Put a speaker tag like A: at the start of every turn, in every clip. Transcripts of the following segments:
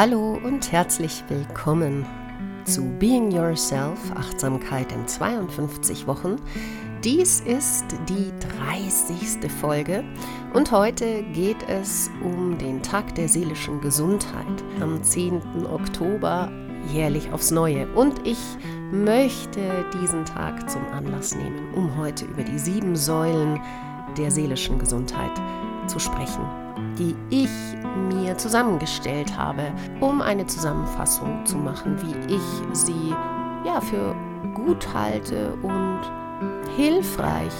A: Hallo und herzlich willkommen zu Being Yourself, Achtsamkeit in 52 Wochen. Dies ist die 30. Folge und heute geht es um den Tag der seelischen Gesundheit am 10. Oktober jährlich aufs Neue. Und ich möchte diesen Tag zum Anlass nehmen, um heute über die sieben Säulen der seelischen Gesundheit zu sprechen die ich mir zusammengestellt habe, um eine Zusammenfassung zu machen, wie ich sie ja für gut halte und hilfreich,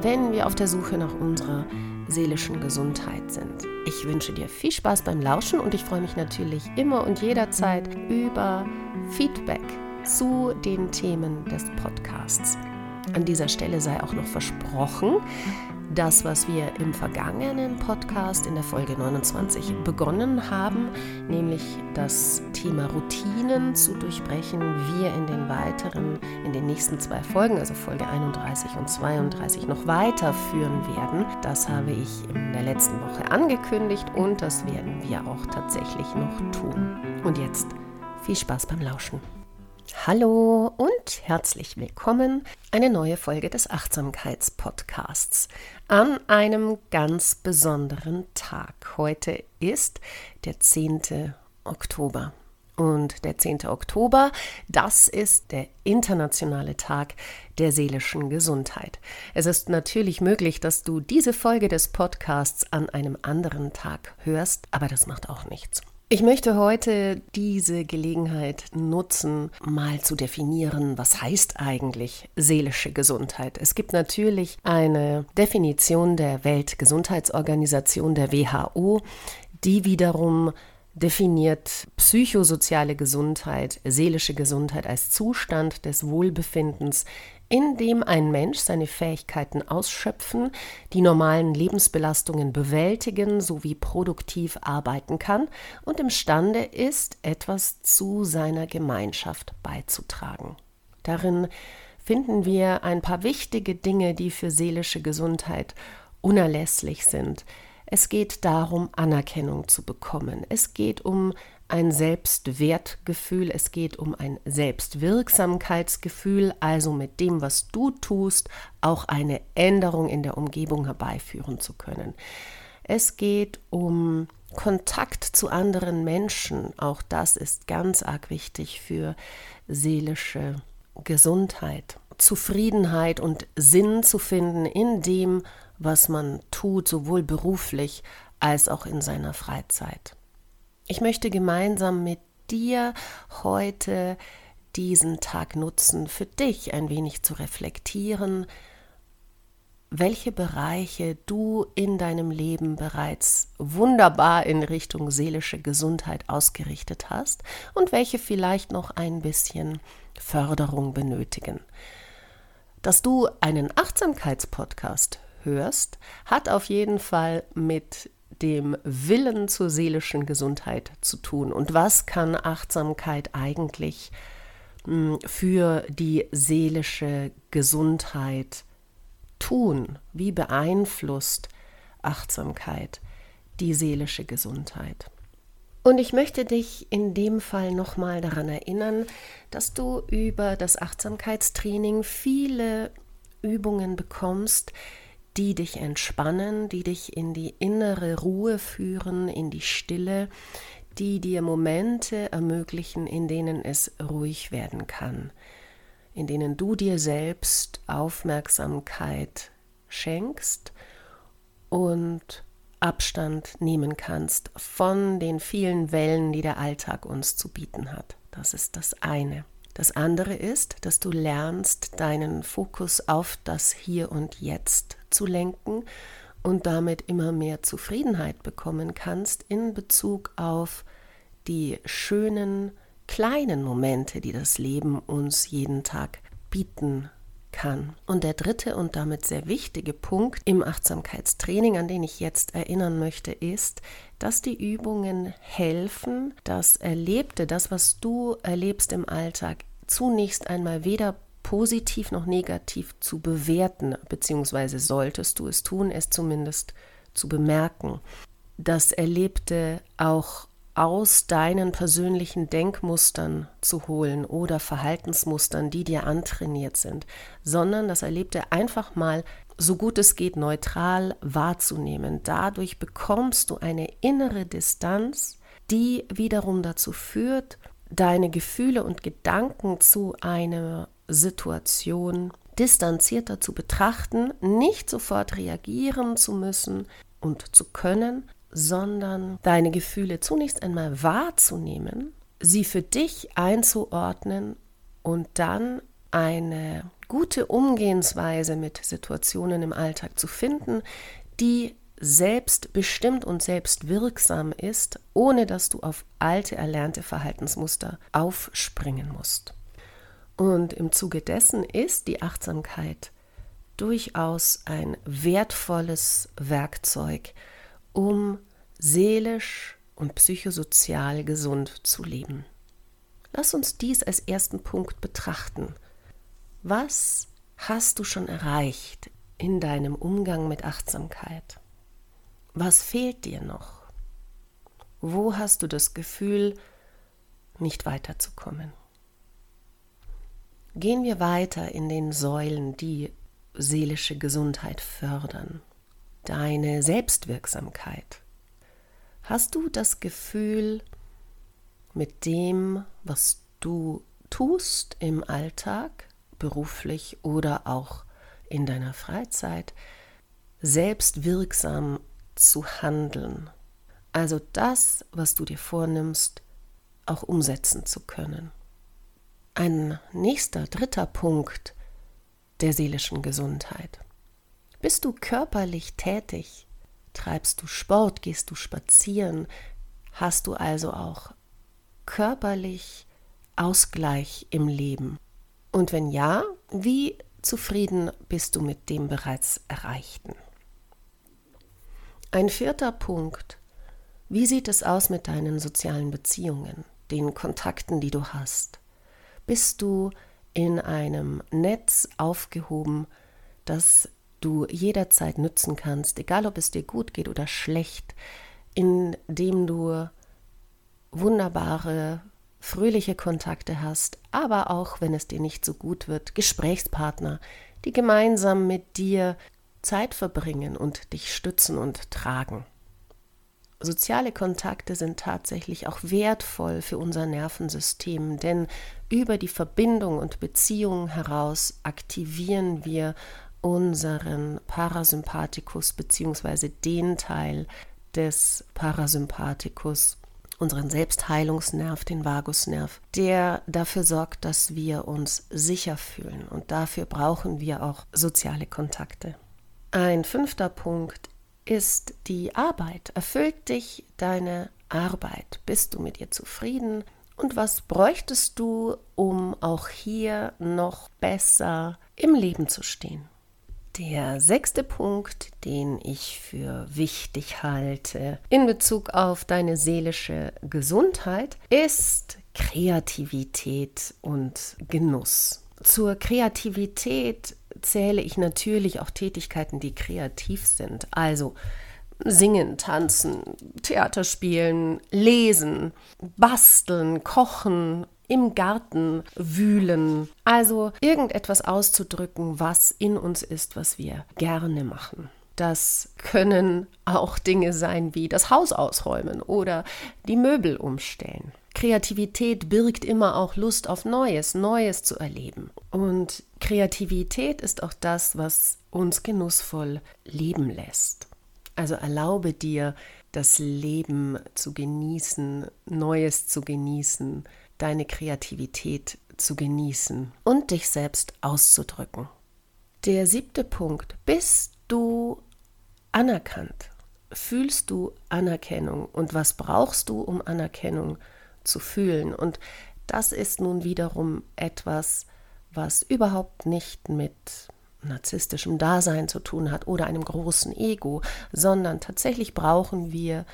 A: wenn wir auf der Suche nach unserer seelischen Gesundheit sind. Ich wünsche dir viel Spaß beim Lauschen und ich freue mich natürlich immer und jederzeit über Feedback zu den Themen des Podcasts. An dieser Stelle sei auch noch versprochen, das, was wir im vergangenen Podcast in der Folge 29 begonnen haben, nämlich das Thema Routinen zu durchbrechen, wir in den weiteren, in den nächsten zwei Folgen, also Folge 31 und 32, noch weiterführen werden. Das habe ich in der letzten Woche angekündigt und das werden wir auch tatsächlich noch tun. Und jetzt viel Spaß beim Lauschen. Hallo und herzlich willkommen. Eine neue Folge des Achtsamkeitspodcasts an einem ganz besonderen Tag. Heute ist der 10. Oktober. Und der 10. Oktober, das ist der internationale Tag der seelischen Gesundheit. Es ist natürlich möglich, dass du diese Folge des Podcasts an einem anderen Tag hörst, aber das macht auch nichts. Ich möchte heute diese Gelegenheit nutzen, mal zu definieren, was heißt eigentlich seelische Gesundheit. Es gibt natürlich eine Definition der Weltgesundheitsorganisation der WHO, die wiederum definiert psychosoziale Gesundheit, seelische Gesundheit als Zustand des Wohlbefindens, in dem ein Mensch seine Fähigkeiten ausschöpfen, die normalen Lebensbelastungen bewältigen sowie produktiv arbeiten kann und imstande ist, etwas zu seiner Gemeinschaft beizutragen. Darin finden wir ein paar wichtige Dinge, die für seelische Gesundheit unerlässlich sind. Es geht darum, Anerkennung zu bekommen. Es geht um ein Selbstwertgefühl, es geht um ein Selbstwirksamkeitsgefühl, also mit dem, was du tust, auch eine Änderung in der Umgebung herbeiführen zu können. Es geht um Kontakt zu anderen Menschen, auch das ist ganz arg wichtig für seelische Gesundheit. Zufriedenheit und Sinn zu finden in dem, was man tut, sowohl beruflich als auch in seiner Freizeit. Ich möchte gemeinsam mit dir heute diesen Tag nutzen, für dich ein wenig zu reflektieren, welche Bereiche du in deinem Leben bereits wunderbar in Richtung seelische Gesundheit ausgerichtet hast und welche vielleicht noch ein bisschen Förderung benötigen. Dass du einen Achtsamkeitspodcast hörst, hat auf jeden Fall mit dem Willen zur seelischen Gesundheit zu tun. Und was kann Achtsamkeit eigentlich hm, für die seelische Gesundheit tun? Wie beeinflusst Achtsamkeit die seelische Gesundheit? Und ich möchte dich in dem Fall nochmal daran erinnern, dass du über das Achtsamkeitstraining viele Übungen bekommst, die dich entspannen, die dich in die innere Ruhe führen, in die Stille, die dir Momente ermöglichen, in denen es ruhig werden kann, in denen du dir selbst Aufmerksamkeit schenkst und Abstand nehmen kannst von den vielen Wellen, die der Alltag uns zu bieten hat. Das ist das eine. Das andere ist, dass du lernst, deinen Fokus auf das Hier und Jetzt zu lenken und damit immer mehr Zufriedenheit bekommen kannst in Bezug auf die schönen kleinen Momente, die das Leben uns jeden Tag bieten kann. Und der dritte und damit sehr wichtige Punkt im Achtsamkeitstraining, an den ich jetzt erinnern möchte, ist, dass die Übungen helfen, das Erlebte, das, was du erlebst im Alltag, zunächst einmal weder positiv noch negativ zu bewerten, beziehungsweise solltest du es tun, es zumindest zu bemerken. Das Erlebte auch aus deinen persönlichen Denkmustern zu holen oder Verhaltensmustern, die dir antrainiert sind, sondern das Erlebte einfach mal so gut es geht neutral wahrzunehmen. Dadurch bekommst du eine innere Distanz, die wiederum dazu führt, deine Gefühle und Gedanken zu einer Situation distanzierter zu betrachten, nicht sofort reagieren zu müssen und zu können, sondern deine Gefühle zunächst einmal wahrzunehmen, sie für dich einzuordnen und dann eine gute Umgehensweise mit Situationen im Alltag zu finden, die selbstbestimmt und selbstwirksam ist, ohne dass du auf alte erlernte Verhaltensmuster aufspringen musst. Und im Zuge dessen ist die Achtsamkeit durchaus ein wertvolles Werkzeug, um seelisch und psychosozial gesund zu leben. Lass uns dies als ersten Punkt betrachten. Was hast du schon erreicht in deinem Umgang mit Achtsamkeit? Was fehlt dir noch? Wo hast du das Gefühl, nicht weiterzukommen? Gehen wir weiter in den Säulen, die seelische Gesundheit fördern deine Selbstwirksamkeit? Hast du das Gefühl, mit dem, was du tust im Alltag, beruflich oder auch in deiner Freizeit, selbstwirksam zu handeln? Also das, was du dir vornimmst, auch umsetzen zu können. Ein nächster, dritter Punkt der seelischen Gesundheit. Bist du körperlich tätig? Treibst du Sport? Gehst du spazieren? Hast du also auch körperlich Ausgleich im Leben? Und wenn ja, wie zufrieden bist du mit dem bereits Erreichten? Ein vierter Punkt. Wie sieht es aus mit deinen sozialen Beziehungen, den Kontakten, die du hast? Bist du in einem Netz aufgehoben, das du jederzeit nützen kannst, egal ob es dir gut geht oder schlecht, indem du wunderbare, fröhliche Kontakte hast, aber auch, wenn es dir nicht so gut wird, Gesprächspartner, die gemeinsam mit dir Zeit verbringen und dich stützen und tragen. Soziale Kontakte sind tatsächlich auch wertvoll für unser Nervensystem, denn über die Verbindung und Beziehung heraus aktivieren wir unseren Parasympathikus bzw. den Teil des Parasympathikus, unseren Selbstheilungsnerv, den Vagusnerv, der dafür sorgt, dass wir uns sicher fühlen. Und dafür brauchen wir auch soziale Kontakte. Ein fünfter Punkt ist die Arbeit. Erfüllt dich deine Arbeit? Bist du mit ihr zufrieden? Und was bräuchtest du, um auch hier noch besser im Leben zu stehen? Der sechste Punkt, den ich für wichtig halte in Bezug auf deine seelische Gesundheit, ist Kreativität und Genuss. Zur Kreativität zähle ich natürlich auch Tätigkeiten, die kreativ sind. Also singen, tanzen, Theater spielen, lesen, basteln, kochen, im Garten wühlen. Also irgendetwas auszudrücken, was in uns ist, was wir gerne machen. Das können auch Dinge sein wie das Haus ausräumen oder die Möbel umstellen. Kreativität birgt immer auch Lust auf Neues, Neues zu erleben. Und Kreativität ist auch das, was uns genussvoll leben lässt. Also erlaube dir, das Leben zu genießen, Neues zu genießen, deine Kreativität zu genießen und dich selbst auszudrücken. Der siebte Punkt. Bist du anerkannt? Fühlst du Anerkennung? Und was brauchst du, um Anerkennung zu fühlen? Und das ist nun wiederum etwas, was überhaupt nicht mit narzisstischem Dasein zu tun hat oder einem großen Ego, sondern tatsächlich brauchen wir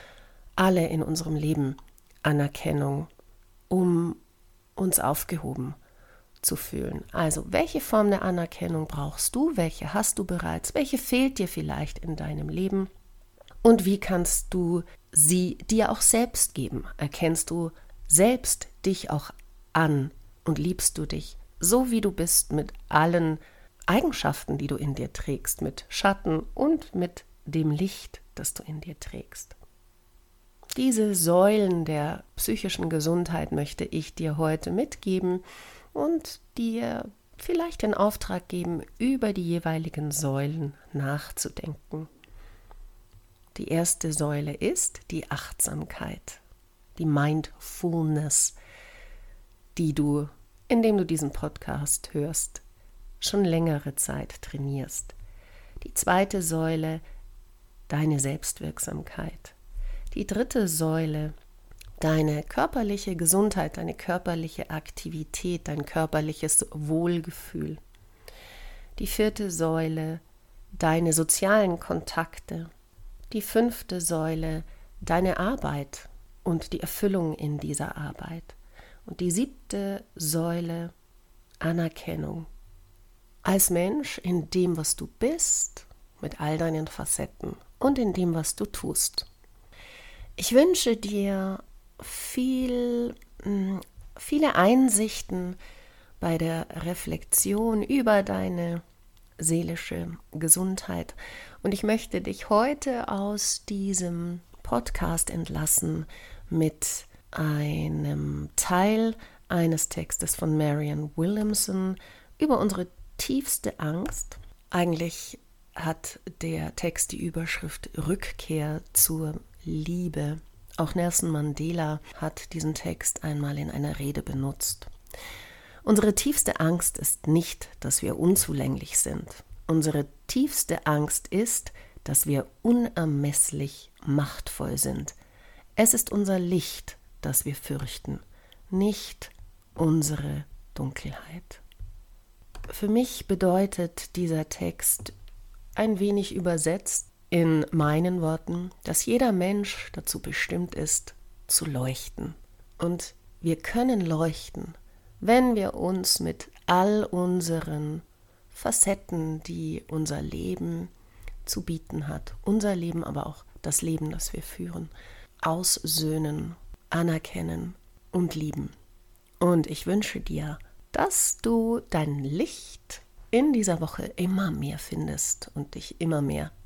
A: alle in unserem Leben Anerkennung um uns aufgehoben zu fühlen. Also, welche Form der Anerkennung brauchst du? Welche hast du bereits? Welche fehlt dir vielleicht in deinem Leben? Und wie kannst du sie dir auch selbst geben? Erkennst du selbst dich auch an und liebst du dich so, wie du bist, mit allen Eigenschaften, die du in dir trägst, mit Schatten und mit dem Licht, das du in dir trägst. Diese Säulen der psychischen Gesundheit möchte ich dir heute mitgeben und dir vielleicht den Auftrag geben, über die jeweiligen Säulen nachzudenken. Die erste Säule ist die Achtsamkeit, die Mindfulness, die du, indem du diesen Podcast hörst, schon längere Zeit trainierst. Die zweite Säule, deine Selbstwirksamkeit. Die dritte Säule, deine körperliche Gesundheit, deine körperliche Aktivität, dein körperliches Wohlgefühl. Die vierte Säule, deine sozialen Kontakte. Die fünfte Säule, deine Arbeit und die Erfüllung in dieser Arbeit. Und die siebte Säule, Anerkennung. Als Mensch in dem, was du bist, mit all deinen Facetten und in dem, was du tust. Ich wünsche dir viel, hm, viele Einsichten bei der Reflexion über deine seelische Gesundheit. Und ich möchte dich heute aus diesem Podcast entlassen mit einem Teil eines Textes von Marian Williamson über unsere tiefste Angst. Eigentlich hat der Text die Überschrift Rückkehr zur Liebe. Auch Nelson Mandela hat diesen Text einmal in einer Rede benutzt. Unsere tiefste Angst ist nicht, dass wir unzulänglich sind. Unsere tiefste Angst ist, dass wir unermesslich machtvoll sind. Es ist unser Licht, das wir fürchten, nicht unsere Dunkelheit. Für mich bedeutet dieser Text ein wenig übersetzt in meinen Worten, dass jeder Mensch dazu bestimmt ist, zu leuchten. Und wir können leuchten, wenn wir uns mit all unseren Facetten, die unser Leben zu bieten hat, unser Leben, aber auch das Leben, das wir führen, aussöhnen, anerkennen und lieben. Und ich wünsche dir, dass du dein Licht in dieser Woche immer mehr findest und dich immer mehr